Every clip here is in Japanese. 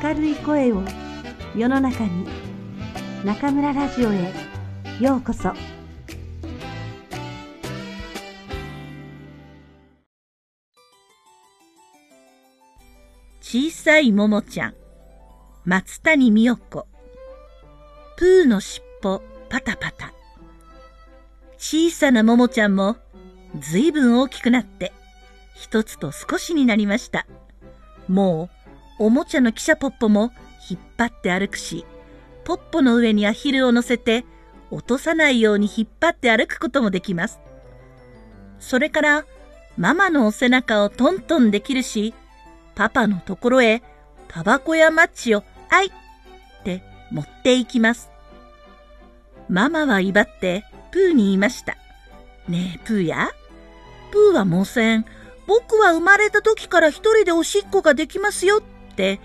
明るい声を世の中に中村ラジオへようこそ。小さいももちゃん松谷美代子。プーのしっぽパタパタ。小さなももちゃんもずいぶん大きくなって一つと少しになりました。もうおもちゃの汽車ポッポも引っ張って歩くしポッポの上にアヒルを乗せて落とさないように引っ張って歩くこともできますそれからママのお背中をトントンできるしパパのところへタバコやマッチをあいって持っていきますママは威張ってプーに言いました。ねえ、プーや？プーはもうせん。僕は生まれた時から一人でおしっこができますよっって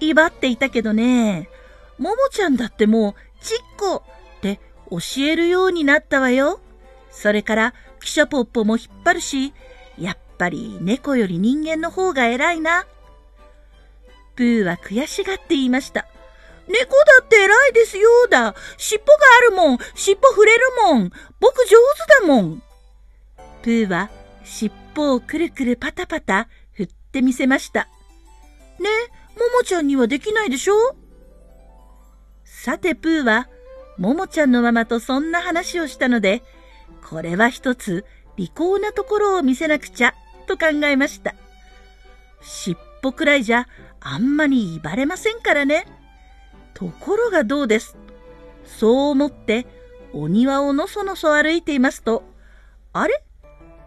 威張っていたけどね。ももちゃんだってもうちっこって教えるようになったわよ。それから汽車ポッポも引っ張るし、やっぱり猫より人間の方が偉いな。プーは悔しがって言いました。猫だって偉いですよだ。尻尾があるもん。尻尾触れるもん。僕上手だもん。プーは尻尾をくるくるパタパタ振ってみせました。ね、ももちゃんにはできないでしょ？さてプーは、ももちゃんのママとそんな話をしたので、これは一つ利口なところを見せなくちゃ、と考えました。尻尾くらいじゃあんまり威張れませんからね。ところがどうです？そう思ってお庭をのそのそ歩いていますと、あれ？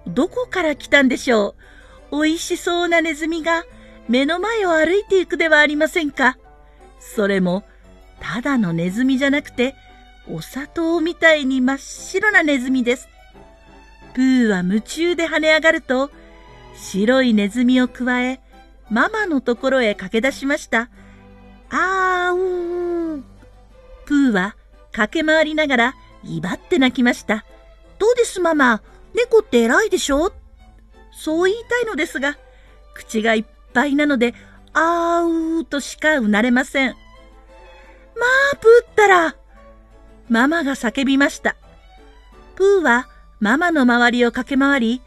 どこから来たんでしょう？美味しそうなネズミが目の前を歩いていくではありませんか。それも、ただのネズミじゃなくて、お砂糖みたいに真っ白なネズミです。プーは夢中で跳ね上がると、白いネズミをくわえ、ママのところへ駆け出しました。あーうー。プーは駆け回りながら威張って泣きました。どうですママ、猫って偉いでしょ？そう言いたいのですが、口がいっぱいぱいなので、あーうーとしかうなれません。まあ、プーったら、ママが叫びました。プーはママの周りを駆け回り、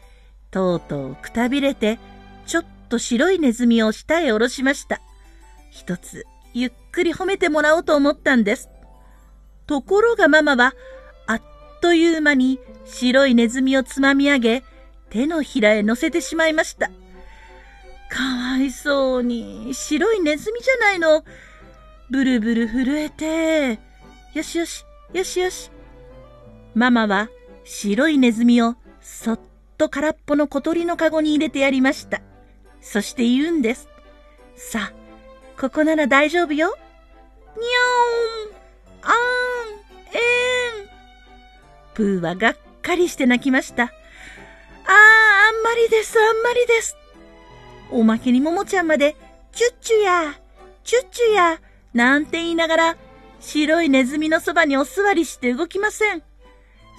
とうとうくたびれて、ちょっと白いネズミを下へ下ろしました。一つゆっくり褒めてもらおうと思ったんです。ところがママは、あっという間に白いネズミをつまみ上げ、手のひらへ乗せてしまいました。かわいそうに、白いネズミじゃないの。ブルブル震えて、よしよし、よしよし。ママは白いネズミをそっと空っぽの小鳥のかごに入れてやりました。そして言うんです。さあ、ここなら大丈夫よ。にゃーん、あーん、えーん。プーはがっかりして泣きました。あー、あんまりです、あんまりです。おまけにももちゃんまで、チュッチュや、チュッチュや、なんて言いながら、白いネズミのそばにお座りして動きません。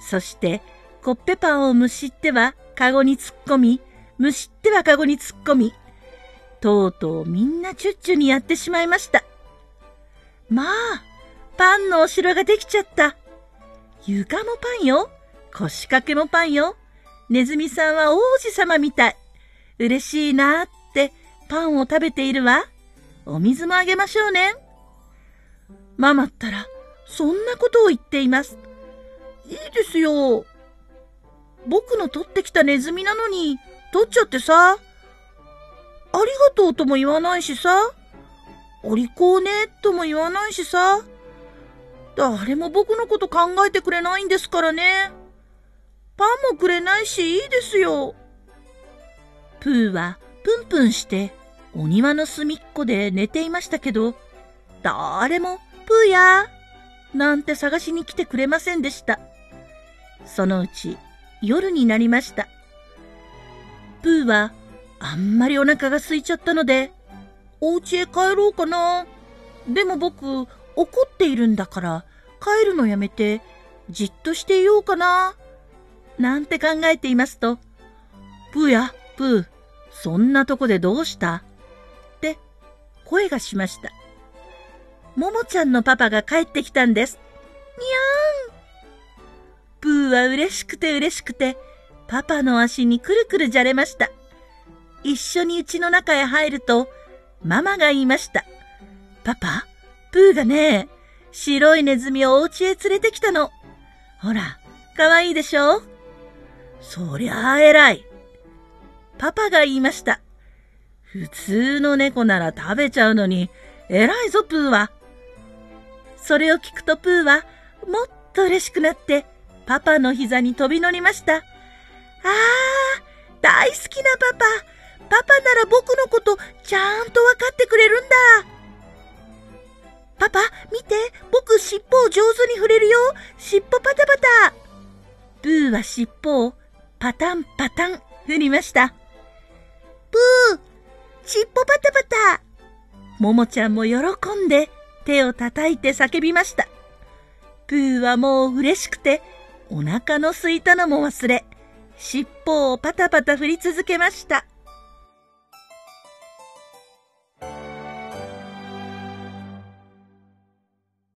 そして、コッペパンをむしってはカゴに突っ込み、むしってはカゴに突っ込み、とうとうみんなチュッチュにやってしまいました。まあ、パンのお城ができちゃった。床もパンよ。腰掛けもパンよ。ネズミさんは王子様みたい。嬉しいなってパンを食べているわ。お水もあげましょうね。ママったら、そんなことを言っています。いいですよ。僕の取ってきたネズミなのに、取っちゃってさ。ありがとうとも言わないしさ。お利口ねとも言わないしさ。誰も僕のこと考えてくれないんですからね。パンもくれないしいいですよ。プーはプンプンしてお庭の隅っこで寝ていましたけど、誰もプーやなんて探しに来てくれませんでした。そのうち夜になりました。プーはあんまりお腹が空いちゃったので、お家へ帰ろうかな。でも僕、怒っているんだから、帰るのやめて、じっとしていようかな。なんて考えていますと、プーや、プー、そんなとこでどうした？って声がしました。ももちゃんのパパが帰ってきたんです。にゃーんプーは嬉しくて嬉しくて、パパの足にくるくるじゃれました。一緒に家の中へ入ると、ママが言いました。パパ、プーがね、白いネズミをお家へ連れてきたの。ほら、かわいいでしょ？そりゃあ偉い。パパが言いました。普通の猫なら食べちゃうのに、偉いぞ、プーは。それを聞くとプーは、もっと嬉しくなって、パパの膝に飛び乗りました。ああ、大好きなパパ。パパなら僕のことちゃんとわかってくれるんだ。パパ、見て、僕尻尾を上手に触れるよ。尻尾パタパタ。プーは尻尾をパタンパタン振りました。尻尾パタパタ。ももちゃんも喜んで手をたたいて叫びました。プーはもう嬉しくてお腹のすいたのも忘れ、尻尾をパタパタ振り続けました。